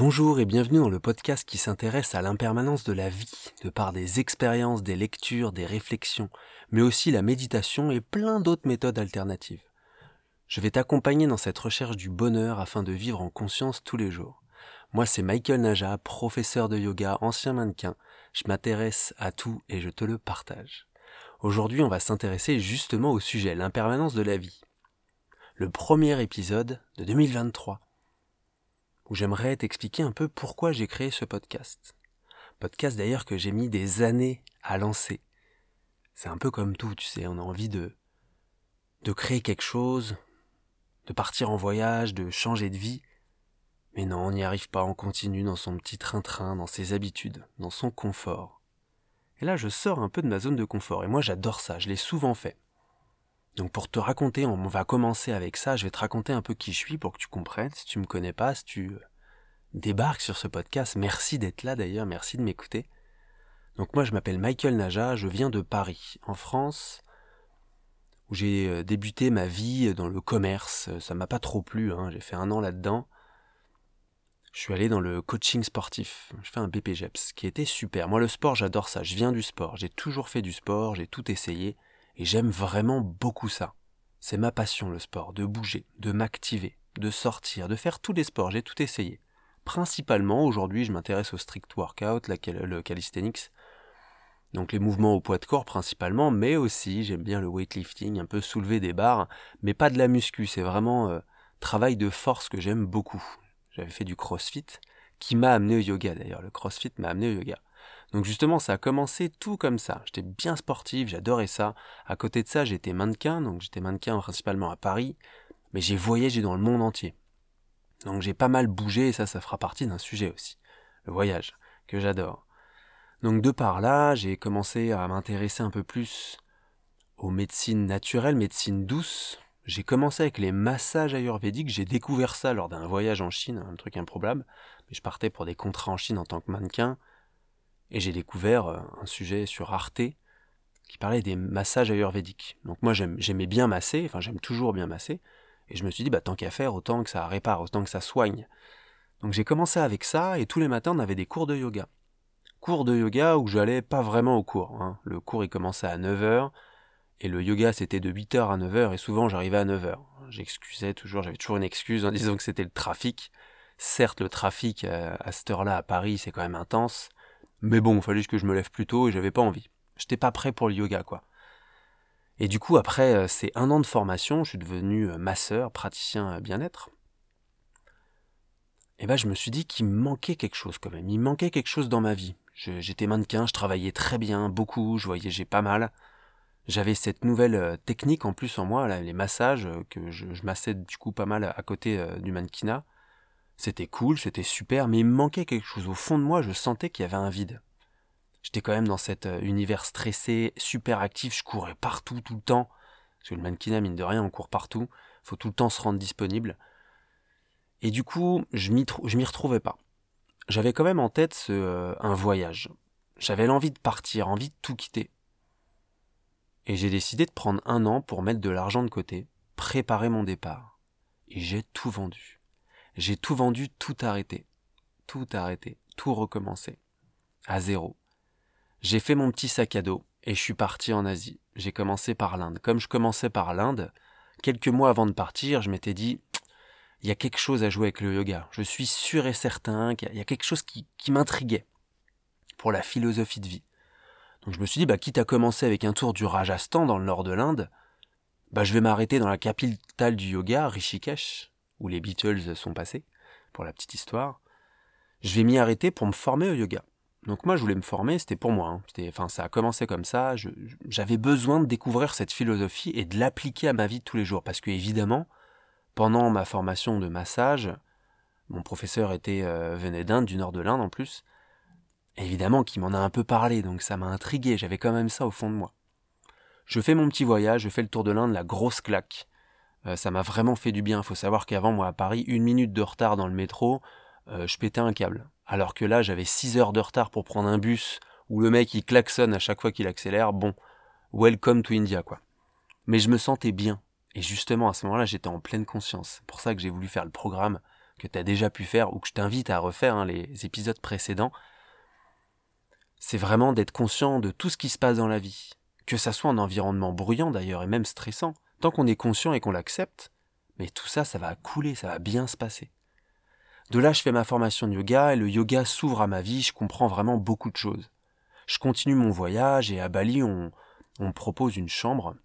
Bonjour et bienvenue dans le podcast qui s'intéresse à l'impermanence de la vie, de par des expériences, des lectures, des réflexions, mais aussi la méditation et plein d'autres méthodes alternatives. Je vais t'accompagner dans cette recherche du bonheur afin de vivre en conscience tous les jours. Moi c'est Michael Naja, professeur de yoga, ancien mannequin. Je m'intéresse à tout et je te le partage. Aujourd'hui on va s'intéresser justement au sujet, l'impermanence de la vie. Le premier épisode de 2023 où j'aimerais t'expliquer un peu pourquoi j'ai créé ce podcast. Podcast d'ailleurs que j'ai mis des années à lancer. C'est un peu comme tout, tu sais, on a envie de, de créer quelque chose, de partir en voyage, de changer de vie. Mais non, on n'y arrive pas, on continue dans son petit train-train, dans ses habitudes, dans son confort. Et là, je sors un peu de ma zone de confort, et moi j'adore ça, je l'ai souvent fait. Donc pour te raconter, on va commencer avec ça, je vais te raconter un peu qui je suis pour que tu comprennes, si tu me connais pas, si tu euh, débarques sur ce podcast, merci d'être là d'ailleurs, merci de m'écouter. Donc moi je m'appelle Michael Naja, je viens de Paris, en France, où j'ai euh, débuté ma vie dans le commerce, ça m'a pas trop plu, hein. j'ai fait un an là-dedans. Je suis allé dans le coaching sportif, je fais un BPGEPS, qui était super. Moi le sport j'adore ça, je viens du sport, j'ai toujours fait du sport, j'ai tout essayé. Et j'aime vraiment beaucoup ça. C'est ma passion le sport, de bouger, de m'activer, de sortir, de faire tous les sports, j'ai tout essayé. Principalement, aujourd'hui, je m'intéresse au strict workout, le calisthenics, donc les mouvements au poids de corps principalement, mais aussi j'aime bien le weightlifting, un peu soulever des barres, mais pas de la muscu, c'est vraiment euh, travail de force que j'aime beaucoup. J'avais fait du crossfit, qui m'a amené au yoga d'ailleurs, le crossfit m'a amené au yoga. Donc justement, ça a commencé tout comme ça. J'étais bien sportif, j'adorais ça. À côté de ça, j'étais mannequin, donc j'étais mannequin principalement à Paris, mais j'ai voyagé dans le monde entier. Donc j'ai pas mal bougé et ça, ça fera partie d'un sujet aussi. Le voyage, que j'adore. Donc de par là, j'ai commencé à m'intéresser un peu plus aux médecines naturelles, médecines douces. J'ai commencé avec les massages ayurvédiques, j'ai découvert ça lors d'un voyage en Chine, un truc improbable. Mais je partais pour des contrats en Chine en tant que mannequin. Et j'ai découvert euh, un sujet sur Arte qui parlait des massages ayurvédiques. Donc moi j'aimais bien masser, enfin j'aime toujours bien masser, et je me suis dit bah tant qu'à faire, autant que ça répare, autant que ça soigne. Donc j'ai commencé avec ça, et tous les matins on avait des cours de yoga. Cours de yoga où j'allais pas vraiment au cours. Hein. Le cours il commençait à 9h, et le yoga c'était de 8h à 9h, et souvent j'arrivais à 9h. J'excusais toujours, j'avais toujours une excuse en disant que c'était le trafic. Certes le trafic euh, à cette heure-là à Paris c'est quand même intense, mais bon, il fallait que je me lève plus tôt et j'avais pas envie. J'étais pas prêt pour le yoga, quoi. Et du coup, après euh, ces un an de formation, je suis devenu euh, masseur, praticien euh, bien-être. Et ben, je me suis dit qu'il me manquait quelque chose quand même. Il manquait quelque chose dans ma vie. J'étais mannequin, je travaillais très bien, beaucoup, je voyageais pas mal. J'avais cette nouvelle technique en plus en moi, les massages, que je, je, massais du coup pas mal à côté du mannequinat. C'était cool, c'était super, mais il me manquait quelque chose. Au fond de moi, je sentais qu'il y avait un vide. J'étais quand même dans cet euh, univers stressé, super actif, je courais partout, tout le temps. Parce que le mannequinat, mine de rien, on court partout. Faut tout le temps se rendre disponible. Et du coup, je m'y, m'y retrouvais pas. J'avais quand même en tête ce, euh, un voyage. J'avais l'envie de partir, envie de tout quitter. Et j'ai décidé de prendre un an pour mettre de l'argent de côté, préparer mon départ. Et j'ai tout vendu. J'ai tout vendu, tout arrêté. Tout arrêté, tout recommencé. À zéro. J'ai fait mon petit sac à dos et je suis parti en Asie. J'ai commencé par l'Inde. Comme je commençais par l'Inde, quelques mois avant de partir, je m'étais dit, il y a quelque chose à jouer avec le yoga. Je suis sûr et certain qu'il y a quelque chose qui, m'intriguait pour la philosophie de vie. Donc je me suis dit, bah, quitte à commencer avec un tour du Rajasthan dans le nord de l'Inde, bah, je vais m'arrêter dans la capitale du yoga, Rishikesh, où les Beatles sont passés, pour la petite histoire, je vais m'y arrêter pour me former au yoga. Donc moi, je voulais me former, c'était pour moi. Hein. Enfin, ça a commencé comme ça. J'avais besoin de découvrir cette philosophie et de l'appliquer à ma vie de tous les jours. Parce que évidemment, pendant ma formation de massage, mon professeur était euh, venait d'Inde, du nord de l'Inde en plus. Évidemment qu'il m'en a un peu parlé, donc ça m'a intrigué. J'avais quand même ça au fond de moi. Je fais mon petit voyage, je fais le tour de l'Inde, la grosse claque. Euh, ça m'a vraiment fait du bien. Il faut savoir qu'avant, moi, à Paris, une minute de retard dans le métro, euh, je pétais un câble. Alors que là, j'avais 6 heures de retard pour prendre un bus où le mec, il klaxonne à chaque fois qu'il accélère. Bon, welcome to India, quoi. Mais je me sentais bien. Et justement, à ce moment-là, j'étais en pleine conscience. C'est pour ça que j'ai voulu faire le programme que tu déjà pu faire ou que je t'invite à refaire, hein, les épisodes précédents, c'est vraiment d'être conscient de tout ce qui se passe dans la vie. Que ça soit un environnement bruyant d'ailleurs et même stressant, tant qu'on est conscient et qu'on l'accepte, mais tout ça, ça va couler, ça va bien se passer. De là, je fais ma formation de yoga et le yoga s'ouvre à ma vie, je comprends vraiment beaucoup de choses. Je continue mon voyage et à Bali, on, me propose une chambre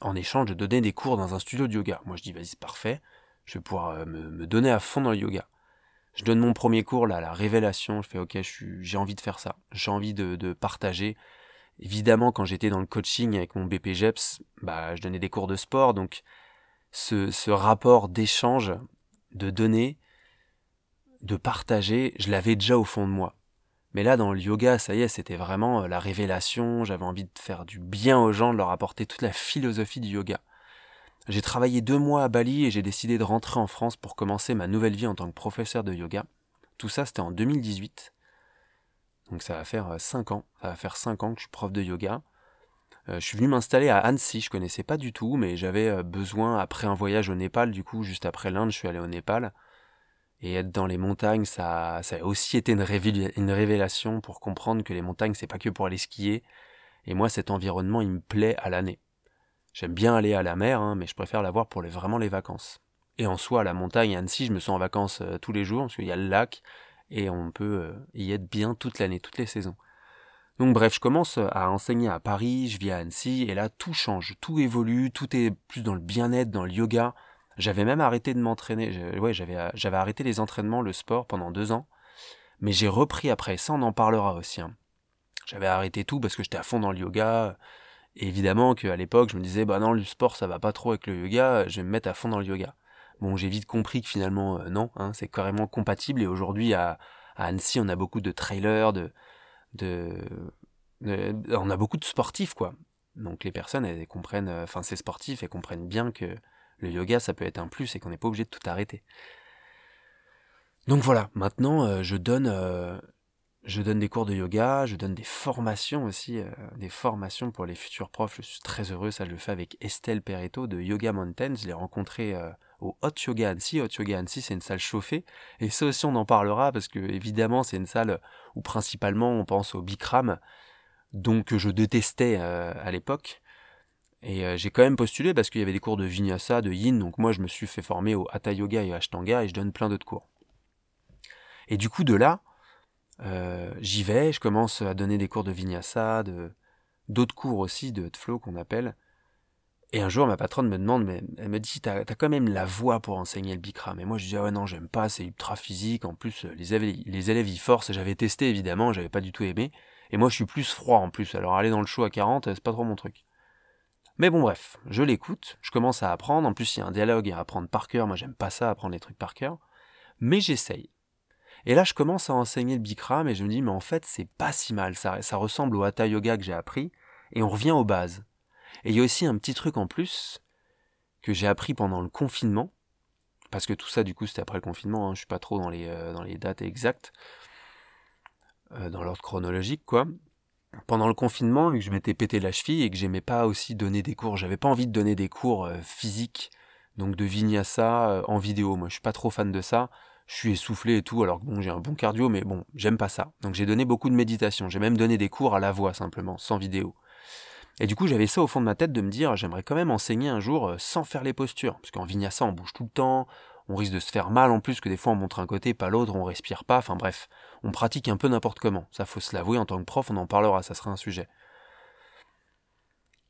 en échange de donner des cours dans un studio de yoga. Moi, je dis, vas-y, c'est parfait, je vais pouvoir euh, me, donner à fond dans le yoga. Je donne mon premier cours, là, la révélation, je fais, ok, j'ai envie de faire ça, j'ai envie de, partager. Évidemment, quand j'étais dans le coaching avec mon BPGEPS, bah, je donnais des cours de sport, donc ce, rapport d'échange, de donner, de partager, je l'avais déjà au fond de moi. Mais là, dans le yoga, ça y est, c'était vraiment euh, la révélation. J'avais envie de faire du bien aux gens, de leur apporter toute la philosophie du yoga. J'ai travaillé deux mois à Bali et j'ai décidé de rentrer en France pour commencer ma nouvelle vie en tant que professeur de yoga. Tout ça, c'était en 2018. Donc ça va faire euh, cinq ans. Ça va faire cinq ans que je suis prof de yoga. Euh, je suis venu m'installer à Annecy, je connaissais pas du tout, mais j'avais besoin, après un voyage au Népal, du coup, juste après l'Inde, je suis allé au Népal. Et être dans les montagnes, ça, a aussi été une, révélation pour comprendre que les montagnes, c'est pas que pour aller skier. Et moi, cet environnement, il me plaît à l'année. J'aime bien aller à la mer, hein, mais je préfère l'avoir pour vraiment les vacances. Et en soi, la montagne, à Annecy, je me sens en vacances euh, tous les jours, parce qu'il y a le lac, et on peut euh, y être bien toute l'année, toutes les saisons. Donc bref, je commence à enseigner à Paris, je vis à Annecy, et là, tout change, tout évolue, tout est plus dans le bien-être, dans le yoga. J'avais même arrêté de m'entraîner. Ouais, j'avais, euh, j'avais arrêté les entraînements, le sport pendant deux ans. Mais j'ai repris après. Ça, on en parlera aussi. Hein. J'avais arrêté tout parce que j'étais à fond dans le yoga. Et évidemment qu'à l'époque, je me disais, bah non, le sport, ça va pas trop avec le yoga. Je vais me mettre à fond dans le yoga. Bon, j'ai vite compris que finalement, euh, non, hein, c'est carrément compatible. Et aujourd'hui, à, Annecy, on a beaucoup de trailers, de, de, on a beaucoup de sportifs, quoi. Donc les personnes, elles comprennent, euh, enfin ces sportifs, elles comprennent bien que le yoga, ça peut être un plus et qu'on n'est pas obligé de tout arrêter. Donc voilà, maintenant euh, je donne je donne des cours de yoga, je donne des formations aussi, des formations pour les futurs profs. Je suis très heureux, ça je le fais avec Estelle Peretto de Yoga Mountain. Je l'ai rencontrée au Hot Yoga Annecy. Hot Yoga Annecy, c'est une salle chauffée. Et ça aussi, on en parlera parce que évidemment, c'est une salle où principalement on pense au Bikram, donc je détestais à l'époque. Et euh, j'ai quand même postulé parce qu'il y avait des cours de vinyasa, de yin, donc moi je me suis fait former au hatha yoga et au ashtanga et je donne plein d'autres cours. Et du coup de là, euh, j'y vais, je commence à donner des cours de vinyasa, de d'autres cours aussi de flow qu'on appelle. Et un jour, ma patronne me demande, mais elle me dit, t'as as quand même la voix pour enseigner le Bikram. Et moi, je dis, ah ouais, non, j'aime pas, c'est ultra physique. En plus, les élèves, les élèves y forcent. J'avais testé, évidemment, j'avais pas du tout aimé. Et moi, je suis plus froid en plus. Alors, aller dans le show à 40, c'est pas trop mon truc. Mais bon, bref, je l'écoute, je commence à apprendre. En plus, il y a un dialogue à apprendre par cœur. Moi, j'aime pas ça, apprendre les trucs par cœur. Mais j'essaye. Et là, je commence à enseigner le Bikram et je me dis, mais en fait, c'est pas si mal. Ça, ça ressemble au Hatha Yoga que j'ai appris. Et on revient aux bases. Et il y a aussi un petit truc en plus que j'ai appris pendant le confinement. Parce que tout ça, du coup, c'était après le confinement. Hein, je suis pas trop dans les, euh, dates exactes. Euh, dans l'ordre chronologique, quoi pendant le confinement, que je m'étais pété la cheville et que j'aimais pas aussi donner des cours, j'avais pas envie de donner des cours euh, physiques, donc de vinyasa en vidéo. Moi, je suis pas trop fan de ça. Je suis essoufflé et tout, alors que bon, j'ai un bon cardio, mais bon, j'aime pas ça. Donc j'ai donné beaucoup de méditation. J'ai même donné des cours à la voix simplement, sans vidéo. Et du coup, j'avais ça au fond de ma tête de me dire, j'aimerais quand même enseigner un jour euh, sans faire les postures, parce qu'en vinyasa, on bouge tout le temps, on risque de se faire mal en plus que des fois on montre un côté, pas l'autre, on respire pas, enfin bref, on pratique un peu n'importe comment. Ça faut se l'avouer en tant que prof, on en parlera, ça sera un sujet.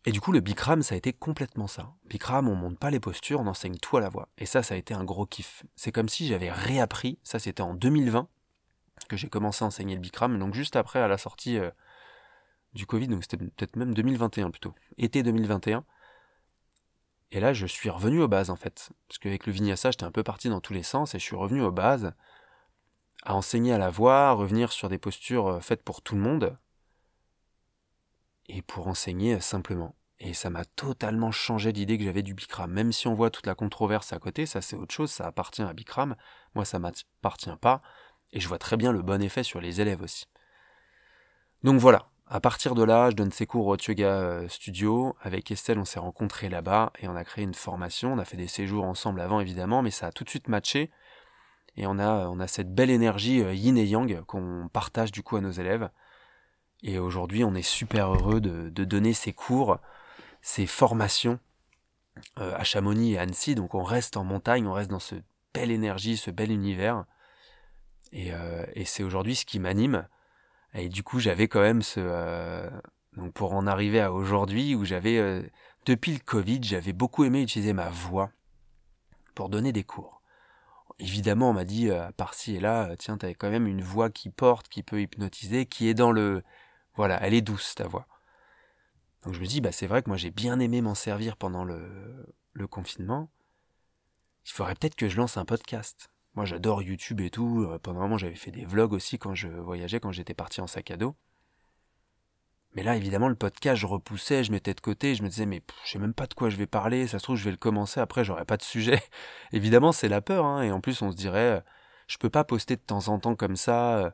Et du coup, le Bikram, ça a été complètement ça. Bikram, on monte pas les postures, on enseigne tout à la voix. Et ça, ça a été un gros kiff. C'est comme si j'avais réappris, ça c'était en 2020 que j'ai commencé à enseigner le Bikram, donc juste après à la sortie euh, du Covid, donc c'était peut-être même 2021 plutôt, été 2021. Et là, je suis revenu aux bases en fait. Parce qu'avec le vinyasa, j'étais un peu parti dans tous les sens et je suis revenu aux bases, à enseigner à la voix, à revenir sur des postures euh, faites pour tout le monde, et pour enseigner simplement. Et ça m'a totalement changé l'idée que j'avais du Bikram. Même si on voit toute la controverse à côté, ça c'est autre chose, ça appartient à Bikram. Moi, ça m'appartient pas. Et je vois très bien le bon effet sur les élèves aussi. Donc voilà, à partir de là, je donne ces cours au Yoga euh, Studio. Avec Estelle, on s'est rencontrés là-bas et on a créé une formation. On a fait des séjours ensemble avant, évidemment, mais ça a tout de suite matché. Et on a, on a cette belle énergie euh, yin et yang qu'on partage du coup à nos élèves. Et aujourd'hui, on est super heureux de, donner ces cours, ces formations euh, à Chamonix et Annecy. Donc on reste en montagne, on reste dans ce belle énergie, ce bel univers. Et c'est aujourd'hui ce qui m'anime. Et du coup, j'avais quand même ce... donc pour en arriver à aujourd'hui, où j'avais... depuis le Covid, j'avais beaucoup aimé utiliser ma voix pour donner des cours évidemment, on m'a dit, euh, par-ci et là, euh, tiens, t'avais quand même une voix qui porte, qui peut hypnotiser, qui est dans le... Voilà, elle est douce, ta voix. Donc je me dis, bah c'est vrai que moi j'ai bien aimé m'en servir pendant le, le confinement. Il faudrait peut-être que je lance un podcast. Moi j'adore YouTube et tout. Euh, pendant un moment j'avais fait des vlogs aussi quand je voyageais, quand j'étais parti en sac à dos. Mais là, évidemment, le podcast, je repoussais, je mettais de côté, je me disais, mais je sais même pas de quoi je vais parler, ça se trouve, je vais le commencer, après, j'aurai pas de sujet. évidemment, c'est la peur, hein, et en plus, on se dirait, je peux pas poster de temps en temps comme ça, euh,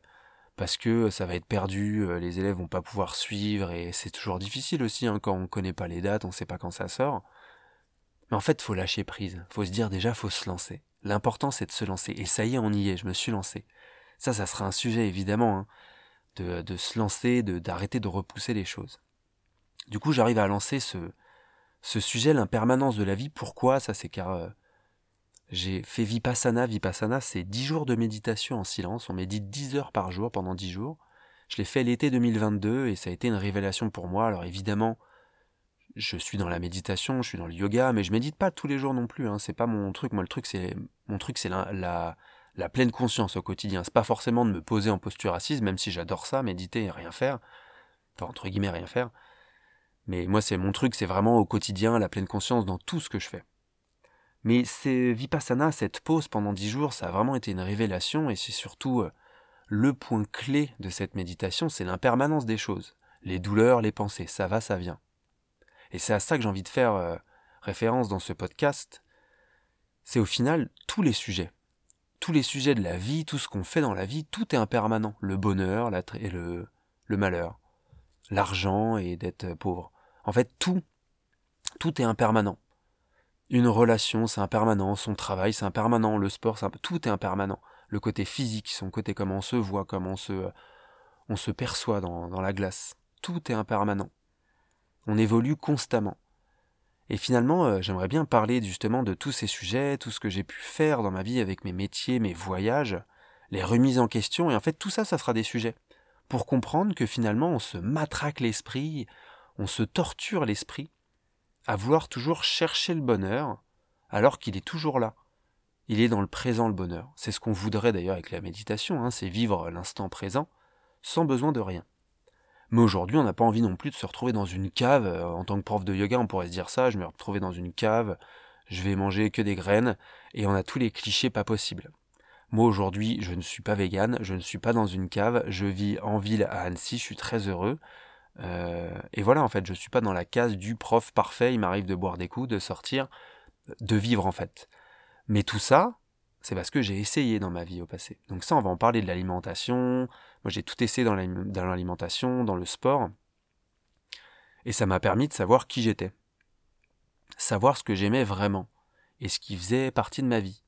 parce que ça va être perdu, euh, les élèves vont pas pouvoir suivre, et c'est toujours difficile aussi, hein, quand on connaît pas les dates, on sait pas quand ça sort. Mais en fait, faut lâcher prise, faut se dire déjà, faut se lancer. L'important, c'est de se lancer, et ça y est, on y est, je me suis lancé. Ça, ça sera un sujet, évidemment, hein de, se lancer, d'arrêter de, repousser les choses. Du coup, j'arrive à lancer ce, sujet, l'impermanence de la vie. Pourquoi? Ça, c'est car euh, j'ai fait Vipassana. Vipassana, c'est 10 jours de méditation en silence. On médite 10 heures par jour pendant 10 jours. Je l'ai fait l'été 2022 et ça a été une révélation pour moi. Alors évidemment, je suis dans la méditation, je suis dans le yoga, mais je médite pas tous les jours non plus. Hein. C'est pas mon truc. Moi, le truc, c'est mon truc, c'est la, la pleine conscience au quotidien. C'est pas forcément de me poser en posture assise, même si j'adore ça, méditer et rien faire. Enfin, entre guillemets, rien faire. Mais moi, c'est mon truc, c'est vraiment au quotidien la pleine conscience dans tout ce que je fais. Mais c'est Vipassana, cette pause pendant dix jours, ça a vraiment été une révélation et c'est surtout euh, le point clé de cette méditation, c'est l'impermanence des choses. Les douleurs, les pensées, ça va, ça vient. Et c'est à ça que j'ai envie de faire euh, référence dans ce podcast. C'est au final tous les sujets tous les sujets de la vie, tout ce qu'on fait dans la vie, tout est impermanent. Le bonheur et le, malheur, l'argent et d'être pauvre. En fait, tout, tout est impermanent. Une relation, c'est impermanent. Son travail, c'est impermanent. Le sport, tout est impermanent. Le côté physique, son côté comment on se voit, comment on se, on se perçoit dans, dans la glace. Tout est impermanent. On évolue constamment. Et finalement, euh, j'aimerais bien parler justement de tous ces sujets, tout ce que j'ai pu faire dans ma vie avec mes métiers, mes voyages, les remises en question, et en fait tout ça, ça sera des sujets. Pour comprendre que finalement on se matraque l'esprit, on se torture l'esprit, à vouloir toujours chercher le bonheur, alors qu'il est toujours là. Il est dans le présent le bonheur. C'est ce qu'on voudrait d'ailleurs avec la méditation, hein, c'est vivre l'instant présent, sans besoin de rien. Mais aujourd'hui, on n'a pas envie non plus de se retrouver dans une cave. Euh, en tant que prof de yoga, on pourrait se dire ça, je me retrouver dans une cave, je vais manger que des graines, et on a tous les clichés pas possibles. Moi aujourd'hui, je ne suis pas vegan, je ne suis pas dans une cave, je vis en ville à Annecy, je suis très heureux. Euh, et voilà, en fait, je suis pas dans la case du prof parfait, il m'arrive de boire des coups, de sortir, de vivre en fait. Mais tout ça, c'est parce que j'ai essayé dans ma vie au passé. Donc ça, on va en parler de l'alimentation. Moi, j'ai tout essayé dans l'alimentation, dans le sport. Et ça m'a permis de savoir qui j'étais. Savoir ce que j'aimais vraiment. Et ce qui faisait partie de ma vie.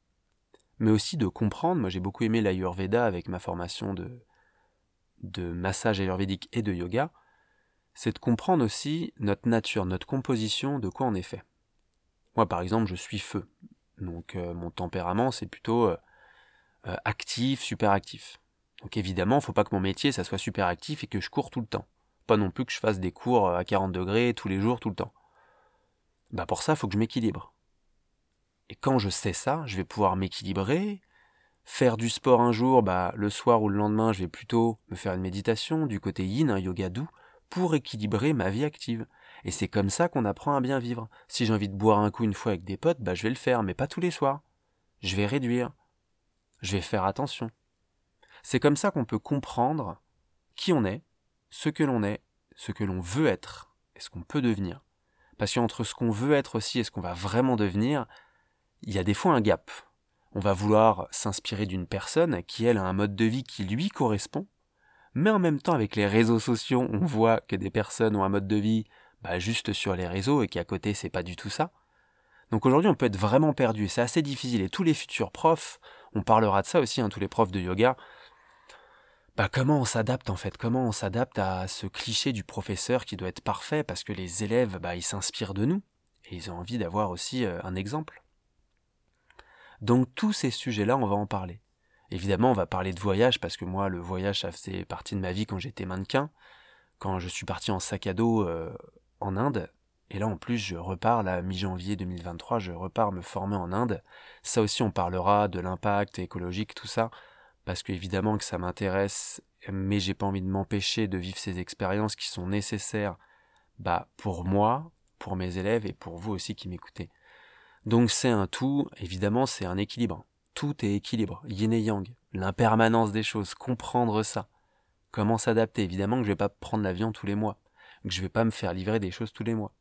Mais aussi de comprendre, moi j'ai beaucoup aimé l'Ayurveda avec ma formation de, de massage ayurvédique et de yoga, c'est de comprendre aussi notre nature, notre composition, de quoi on est fait. Moi par exemple, je suis feu. Donc euh, mon tempérament, c'est plutôt euh, euh, actif, super actif. Donc évidemment, faut pas que mon métier, ça soit super actif et que je cours tout le temps. Pas non plus que je fasse des cours à 40 degrés tous les jours, tout le temps. Bah pour ça, faut que je m'équilibre. Et quand je sais ça, je vais pouvoir m'équilibrer, faire du sport un jour, bah le soir ou le lendemain, je vais plutôt me faire une méditation du côté yin, un yoga doux, pour équilibrer ma vie active. Et c'est comme ça qu'on apprend à bien vivre. Si j'ai envie de boire un coup une fois avec des potes, bah je vais le faire, mais pas tous les soirs. Je vais réduire. Je vais faire attention. C'est comme ça qu'on peut comprendre qui on est, ce que l'on est, ce que l'on veut être et ce qu'on peut devenir. Parce qu'entre ce qu'on veut être aussi et ce qu'on va vraiment devenir, il y a des fois un gap. On va vouloir s'inspirer d'une personne qui, elle, a un mode de vie qui lui correspond, mais en même temps, avec les réseaux sociaux, on voit que des personnes ont un mode de vie bah, juste sur les réseaux et qu'à côté c'est pas du tout ça. Donc aujourd'hui, on peut être vraiment perdu, c'est assez difficile. Et tous les futurs profs, on parlera de ça aussi, hein, tous les profs de yoga, bah comment on s'adapte en fait? Comment on s'adapte à ce cliché du professeur qui doit être parfait parce que les élèves, bah, ils s'inspirent de nous et ils ont envie d'avoir aussi euh, un exemple? Donc tous ces sujets-là, on va en parler. Évidemment, on va parler de voyage parce que moi, le voyage, ça faisait partie de ma vie quand j'étais mannequin. Quand je suis parti en sac à dos euh, en Inde, et là, en plus, je repars, là, mi-janvier 2023, je repars me former en Inde. Ça aussi, on parlera de l'impact écologique, tout ça, parce qu'évidemment que ça m'intéresse, mais j'ai pas envie de m'empêcher de vivre ces expériences qui sont nécessaires, bah, pour moi, pour mes élèves et pour vous aussi qui m'écoutez. Donc c'est un tout, évidemment, c'est un équilibre. Tout est équilibre, yin et yang, l'impermanence des choses, comprendre ça. Comment s'adapter Évidemment que je vais pas prendre l'avion tous les mois, que je vais pas me faire livrer des choses tous les mois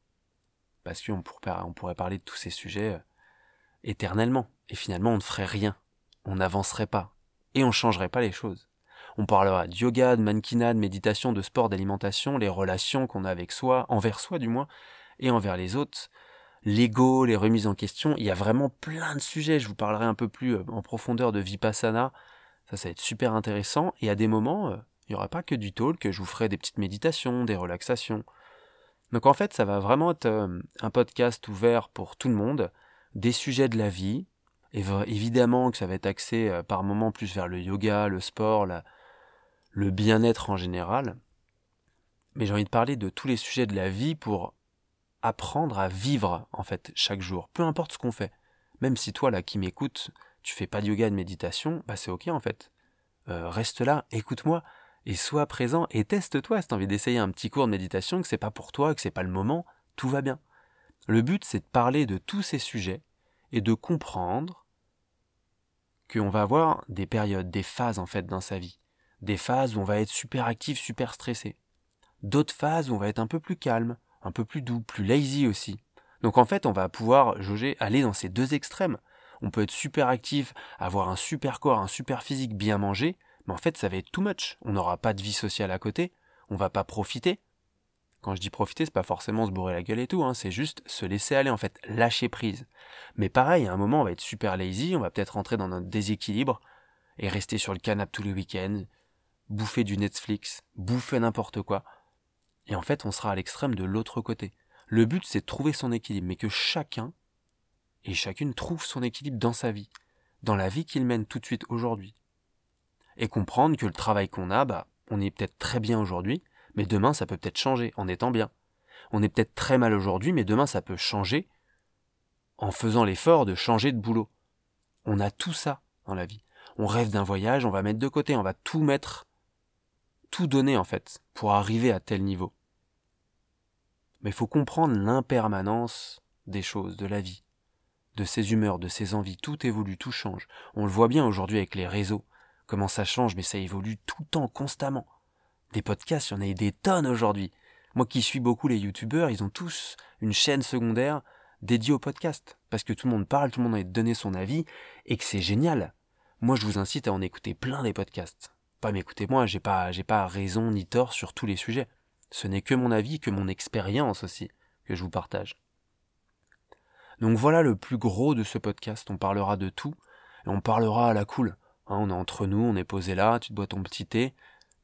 parce qu'on pourrait, on pourrait parler de tous ces sujets euh, éternellement. Et finalement, on ne ferait rien. On n'avancerait pas. Et on ne changerait pas les choses. On parlera de yoga, de mannequinat, de méditation, de sport, d'alimentation, les relations qu'on a avec soi, envers soi du moins, et envers les autres, l'ego, les remises en question. Il y a vraiment plein de sujets. Je vous parlerai un peu plus euh, en profondeur de Vipassana. Ça, ça va être super intéressant. Et à des moments, euh, il n'y aura pas que du talk, je vous ferai des petites méditations, des relaxations. Donc en fait, ça va vraiment être euh, un podcast ouvert pour tout le monde, des sujets de la vie, évidemment que ça va être axé euh, par moments plus vers le yoga, le sport, le bien-être en général. Mais j'ai envie de parler de tous les sujets de la vie pour apprendre à vivre en fait chaque jour, peu importe ce qu'on fait. Même si toi là qui m'écoutes, tu fais pas de yoga, de méditation, bah c'est ok en fait. Euh, reste là, écoute-moi, et sois présent et teste-toi si tu as envie d'essayer un petit cours de méditation, que c'est pas pour toi, que c'est pas le moment, tout va bien. Le but c'est de parler de tous ces sujets et de comprendre qu'on va avoir des périodes, des phases en fait dans sa vie. Des phases où on va être super actif, super stressé. D'autres phases où on va être un peu plus calme, un peu plus doux, plus lazy aussi. Donc en fait, on va pouvoir jauger, aller dans ces deux extrêmes. On peut être super actif, avoir un super corps, un super physique, bien manger, mais en fait ça va être too much. On n'aura pas de vie sociale à côté, on va pas profiter. Quand je dis profiter, c'est pas forcément se bourrer la gueule et tout, hein, c'est juste se laisser aller en fait, lâcher prise. Mais pareil, à un moment on va être super lazy, on va peut-être rentrer dans notre déséquilibre et rester sur le canapé tous les week-ends, bouffer du Netflix, bouffer n'importe quoi. Et en fait on sera à l'extrême de l'autre côté. Le but c'est de trouver son équilibre, mais que chacun et chacune trouve son équilibre dans sa vie, dans la vie qu'il mène tout de suite aujourd'hui et comprendre que le travail qu'on a, bah, on est peut-être très bien aujourd'hui, mais demain ça peut peut-être changer en étant bien. On est peut-être très mal aujourd'hui, mais demain ça peut changer en faisant l'effort de changer de boulot. On a tout ça dans la vie. On rêve d'un voyage, on va mettre de côté, on va tout mettre, tout donner en fait, pour arriver à tel niveau. Mais il faut comprendre l'impermanence des choses, de la vie, de ses humeurs, de ses envies. Tout évolue, tout change. On le voit bien aujourd'hui avec les réseaux comment ça change, mais ça évolue tout le temps, constamment. Des podcasts, il y en a des tonnes aujourd'hui. Moi qui suis beaucoup les youtubeurs, ils ont tous une chaîne secondaire dédiée au podcast. Parce que tout le monde parle, tout le monde a donné son avis, et que c'est génial. Moi je vous incite à en écouter plein des podcasts. Pas m'écouter moi, j'ai pas, pas raison ni tort sur tous les sujets. Ce n'est que mon avis, que mon expérience aussi, que je vous partage. Donc voilà le plus gros de ce podcast, on parlera de tout, et on parlera à la cool. Hein, on est entre nous, on est posé là, tu te bois ton petit thé,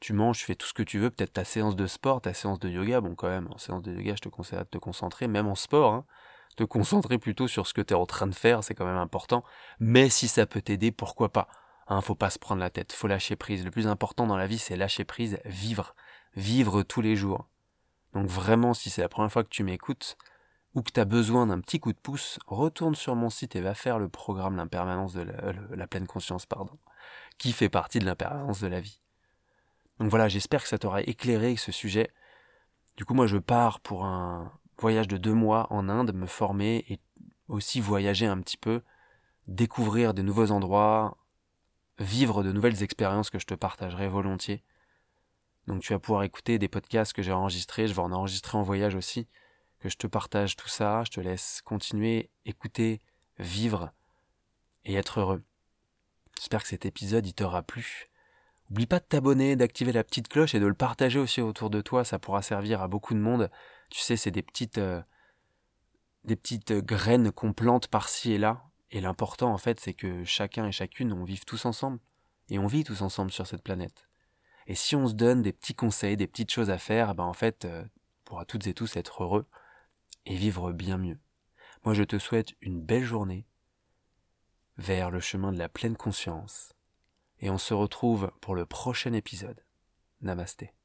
tu manges, tu fais tout ce que tu veux, peut-être ta séance de sport, ta séance de yoga, bon quand même, en séance de yoga, je te conseille de te concentrer, même en sport, hein, te concentrer plutôt sur ce que tu es en train de faire, c'est quand même important, mais si ça peut t'aider, pourquoi pas Hein, faut pas se prendre la tête, faut lâcher prise. Le plus important dans la vie, c'est lâcher prise, vivre, vivre tous les jours. Donc vraiment, si c'est la première fois que tu m'écoutes, ou que tu as besoin d'un petit coup de pouce, retourne sur mon site et va faire le programme L'impermanence de la, la pleine conscience, pardon qui fait partie de l'impermanence de la vie. Donc voilà, j'espère que ça t'aura éclairé ce sujet. Du coup, moi, je pars pour un voyage de deux mois en Inde, me former et aussi voyager un petit peu, découvrir de nouveaux endroits, vivre de nouvelles expériences que je te partagerai volontiers. Donc tu vas pouvoir écouter des podcasts que j'ai enregistrés, je vais en enregistrer en voyage aussi, que je te partage tout ça, je te laisse continuer, écouter, vivre et être heureux. J'espère que cet épisode il t'aura plu. Oublie pas de t'abonner, d'activer la petite cloche et de le partager aussi autour de toi, ça pourra servir à beaucoup de monde. Tu sais, c'est des petites euh, des petites graines qu'on plante par-ci et là. Et l'important, en fait, c'est que chacun et chacune, on vive tous ensemble. Et on vit tous ensemble sur cette planète. Et si on se donne des petits conseils, des petites choses à faire, ben en fait, euh, on pourra toutes et tous être heureux et vivre bien mieux. Moi, je te souhaite une belle journée vers le chemin de la pleine conscience. Et on se retrouve pour le prochain épisode. Namasté.